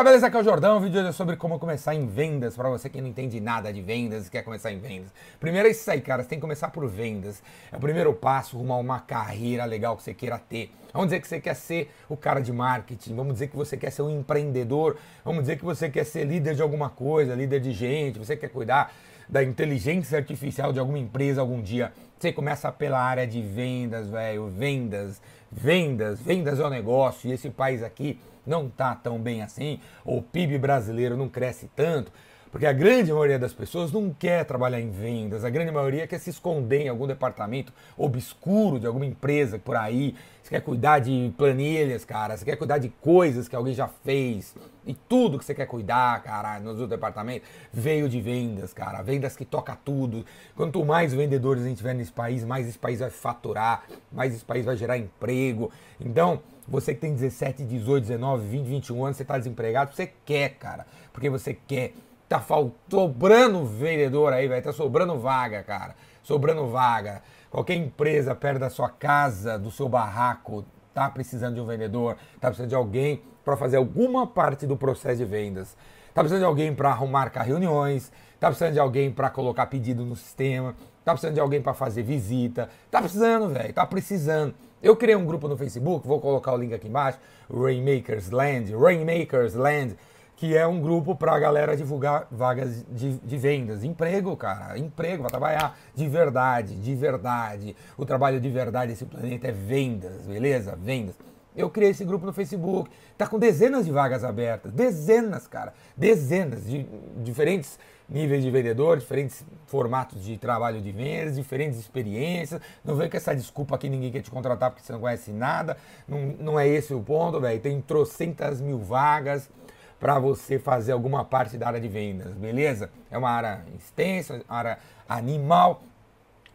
Galera, beleza? Aqui é o Jordão. O vídeo hoje é sobre como começar em vendas. Para você que não entende nada de vendas e quer começar em vendas. Primeiro é isso aí, cara. Você tem que começar por vendas. É o primeiro passo rumo a uma carreira legal que você queira ter. Vamos dizer que você quer ser o cara de marketing. Vamos dizer que você quer ser um empreendedor. Vamos dizer que você quer ser líder de alguma coisa, líder de gente. Você quer cuidar da inteligência artificial de alguma empresa algum dia. Você começa pela área de vendas, velho. Vendas, vendas, vendas é o negócio. E esse país aqui não está tão bem assim, o PIB brasileiro não cresce tanto, porque a grande maioria das pessoas não quer trabalhar em vendas, a grande maioria quer se esconder em algum departamento obscuro de alguma empresa por aí. Você quer cuidar de planilhas, cara, você quer cuidar de coisas que alguém já fez. E tudo que você quer cuidar, cara, nos outros departamentos, veio de vendas, cara. Vendas que toca tudo. Quanto mais vendedores a gente tiver nesse país, mais esse país vai faturar, mais esse país vai gerar emprego. Então, você que tem 17, 18, 19, 20, 21 anos, você está desempregado, você quer, cara. Porque você quer. Tá sobrando vendedor aí, vai tá sobrando vaga, cara. Sobrando vaga. Qualquer empresa perto da sua casa, do seu barraco, tá precisando de um vendedor, tá precisando de alguém para fazer alguma parte do processo de vendas. Tá precisando de alguém para arrumar reuniões, tá precisando de alguém para colocar pedido no sistema, tá precisando de alguém para fazer visita, tá precisando, velho, tá precisando. Eu criei um grupo no Facebook, vou colocar o link aqui embaixo, Rainmakers Land, Rainmakers Land, que é um grupo para a galera divulgar vagas de, de, vendas, emprego, cara, emprego, vai trabalhar de verdade, de verdade. O trabalho de verdade desse planeta é vendas, beleza? Vendas. Eu criei esse grupo no Facebook, tá com dezenas de vagas abertas, dezenas, cara, dezenas de diferentes níveis de vendedor, diferentes formatos de trabalho de vendas, diferentes experiências. Não vem com essa desculpa que ninguém quer te contratar porque você não conhece nada. Não, não é esse o ponto, velho. Tem trocentas mil vagas para você fazer alguma parte da área de vendas, beleza? É uma área extensa, área animal.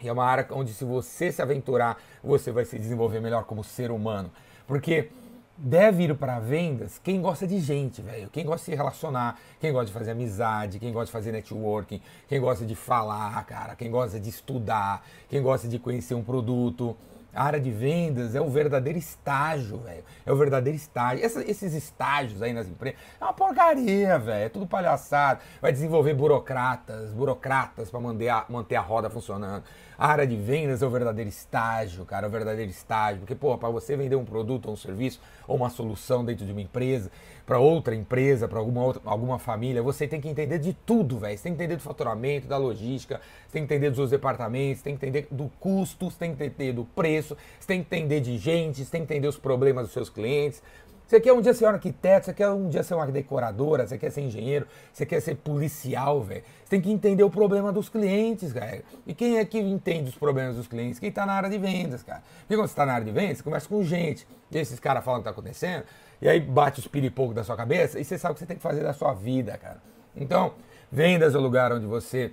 E é uma área onde, se você se aventurar, você vai se desenvolver melhor como ser humano. Porque deve ir para vendas quem gosta de gente, velho. Quem gosta de se relacionar, quem gosta de fazer amizade, quem gosta de fazer networking, quem gosta de falar, cara, quem gosta de estudar, quem gosta de conhecer um produto. A área de vendas é o verdadeiro estágio, velho. É o verdadeiro estágio. Essa, esses estágios aí nas empresas é uma porcaria, velho. É tudo palhaçado. Vai desenvolver burocratas, burocratas para manter a, manter a roda funcionando. A área de vendas é o verdadeiro estágio, cara. É o verdadeiro estágio. Porque, pô, para você vender um produto ou um serviço ou uma solução dentro de uma empresa, para outra empresa, para alguma, outra, alguma família, você tem que entender de tudo, velho. Você tem que entender do faturamento, da logística, você tem que entender dos seus departamentos, você tem que entender do custo, você tem que entender do preço, você tem que entender de gente, você tem que entender os problemas dos seus clientes. Você quer um dia ser um arquiteto, você quer um dia ser uma decoradora, você quer ser engenheiro, você quer ser policial, velho. Você tem que entender o problema dos clientes, cara. E quem é que entende os problemas dos clientes? Quem está na área de vendas, cara. Porque quando você está na área de vendas, você conversa com gente. E esses caras falam o que está acontecendo. E aí bate os piripocos da sua cabeça e você sabe o que você tem que fazer da sua vida, cara. Então, vendas é o lugar onde você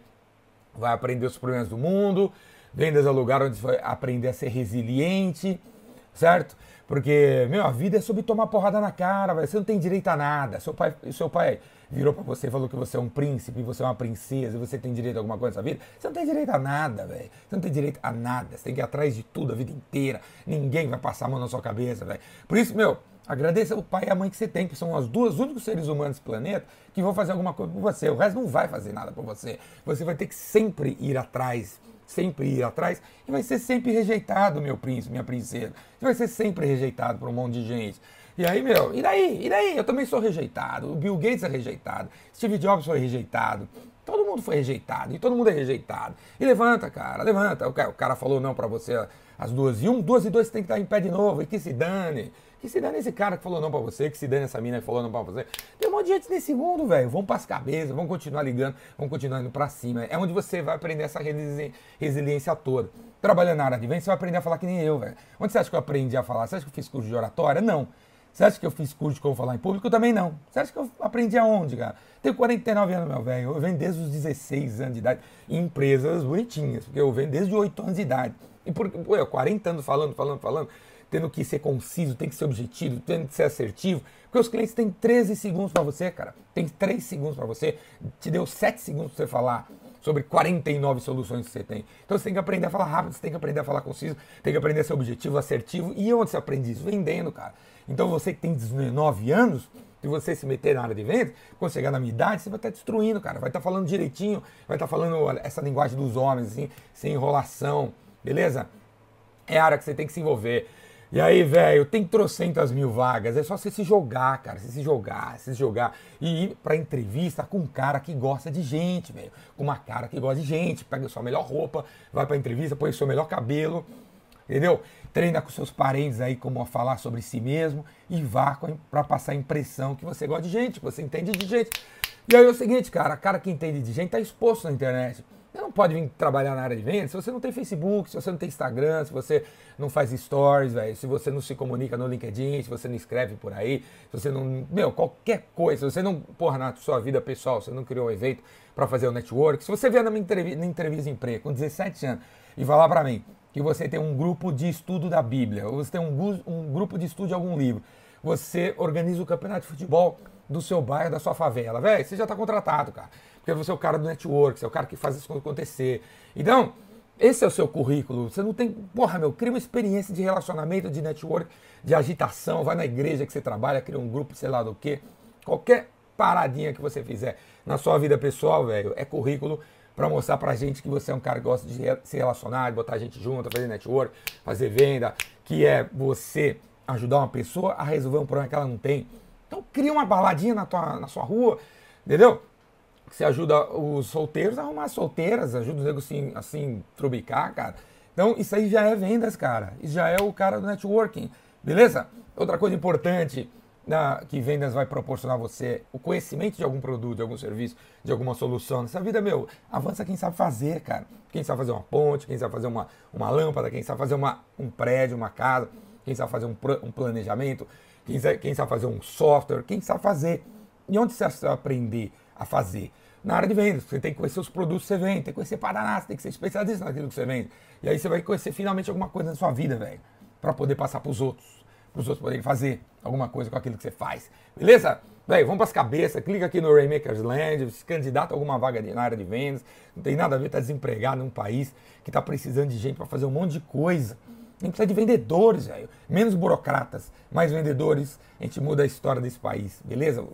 vai aprender os problemas do mundo. Vendas é o lugar onde você vai aprender a ser resiliente, certo? Porque, meu, a vida é sobre tomar porrada na cara, véio. você não tem direito a nada. Seu pai, seu pai virou para você e falou que você é um príncipe, você é uma princesa, você tem direito a alguma coisa na vida. Você não tem direito a nada, velho. Você não tem direito a nada. Você tem que ir atrás de tudo a vida inteira. Ninguém vai passar a mão na sua cabeça, velho. Por isso, meu, agradeça o pai e a mãe que você tem, que são os dois únicos seres humanos do planeta que vão fazer alguma coisa por você. O resto não vai fazer nada por você. Você vai ter que sempre ir atrás sempre ir atrás e vai ser sempre rejeitado, meu príncipe, minha princesa. Você vai ser sempre rejeitado por um monte de gente. E aí, meu, e daí? E daí? Eu também sou rejeitado. O Bill Gates é rejeitado. Steve Jobs foi rejeitado. Todo mundo foi rejeitado. E todo mundo é rejeitado. E levanta, cara, levanta. O cara, falou não para você às duas e um, duas e dois você tem que estar em pé de novo. E que se dane. Que se dane esse cara que falou não pra você, que se dane essa mina que falou não pra você. Tem um monte de gente nesse mundo, velho. Vão pras cabeças, vão continuar ligando, vão continuar indo pra cima. É onde você vai aprender essa resili resiliência toda. Trabalhando na área de venda, você vai aprender a falar que nem eu, velho. Onde você acha que eu aprendi a falar? Você acha que eu fiz curso de oratória? Não. Você acha que eu fiz curso de como falar em público? Também não. Você acha que eu aprendi aonde, cara? Tenho 49 anos, meu velho. Eu venho desde os 16 anos de idade em empresas bonitinhas, porque eu venho desde os 8 anos de idade. E por, pô, eu 40 anos falando, falando, falando tendo que ser conciso, tem que ser objetivo, tendo que ser assertivo, porque os clientes têm 13 segundos para você, cara. Tem 3 segundos para você, te deu 7 segundos para você falar sobre 49 soluções que você tem. Então você tem que aprender a falar rápido, você tem que aprender a falar conciso, tem que aprender a ser objetivo, assertivo. E onde você aprende isso? Vendendo, cara. Então você que tem 19 anos, de você se meter na área de vendas, quando chegar na minha idade, você vai estar destruindo, cara. Vai estar falando direitinho, vai estar falando essa linguagem dos homens, assim, sem enrolação, beleza? É a área que você tem que se envolver. E aí, velho, tem trocentas mil vagas. É só você se jogar, cara. Você se jogar, se jogar. E ir pra entrevista com um cara que gosta de gente, velho. Com uma cara que gosta de gente. Pega a sua melhor roupa, vai pra entrevista, põe o seu melhor cabelo. Entendeu? Treina com seus parentes aí como a falar sobre si mesmo e vá para passar a impressão que você gosta de gente, que você entende de gente. E aí é o seguinte, cara, cara que entende de gente tá exposto na internet. Você não pode vir trabalhar na área de vendas se você não tem Facebook, se você não tem Instagram, se você não faz stories, véio, se você não se comunica no LinkedIn, se você não escreve por aí, se você não. Meu, qualquer coisa, se você não, porra, na sua vida pessoal, você não criou um evento para fazer o network, se você vier na minha entrevista, na entrevista de emprego com 17 anos e falar para mim que você tem um grupo de estudo da Bíblia, ou você tem um, um grupo de estudo de algum livro, você organiza o campeonato de futebol do seu bairro, da sua favela, velho, você já está contratado, cara porque você é o cara do network, você é o cara que faz isso acontecer. Então, esse é o seu currículo. Você não tem. Porra, meu, cria uma experiência de relacionamento, de network, de agitação, vai na igreja que você trabalha, cria um grupo, sei lá do que. Qualquer paradinha que você fizer na sua vida pessoal, velho, é currículo para mostrar pra gente que você é um cara que gosta de se relacionar, de botar gente junto, fazer network, fazer venda, que é você ajudar uma pessoa a resolver um problema que ela não tem. Então cria uma baladinha na, tua, na sua rua, entendeu? Você ajuda os solteiros a arrumar solteiras, ajuda os negros assim, assim, trubicar, cara. Então, isso aí já é vendas, cara. Isso já é o cara do networking, beleza? Outra coisa importante na, que vendas vai proporcionar você, o conhecimento de algum produto, de algum serviço, de alguma solução. Nessa vida, meu, avança quem sabe fazer, cara. Quem sabe fazer uma ponte, quem sabe fazer uma, uma lâmpada, quem sabe fazer uma, um prédio, uma casa, quem sabe fazer um, um planejamento, quem sabe, quem sabe fazer um software, quem sabe fazer. E onde você vai aprender a fazer? na área de vendas. Você tem que conhecer os produtos que você vende, tem que conhecer Paraná, você tem que ser especialista naquilo que você vende. E aí você vai conhecer finalmente alguma coisa na sua vida, velho, para poder passar para os outros, para os outros poderem fazer alguma coisa com aquilo que você faz. Beleza? Velho, vamos para as cabeças, clica aqui no Raymakers Land, se candidata a alguma vaga na área de vendas. Não tem nada a ver, tá desempregado num país que está precisando de gente para fazer um monte de coisa. A gente precisa de vendedores, velho. Menos burocratas, mais vendedores. A gente muda a história desse país, beleza?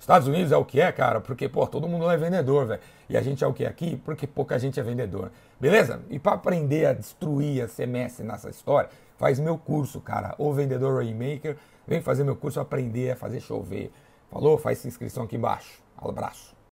Estados Unidos é o que é, cara, porque, pô, todo mundo é vendedor, velho. E a gente é o que aqui? Porque pouca gente é vendedor. Beleza? E para aprender a destruir, a ser mestre nessa história, faz meu curso, cara. O Vendedor Rainmaker. Vem fazer meu curso, aprender a fazer chover. Falou? Faz inscrição aqui embaixo. Abraço.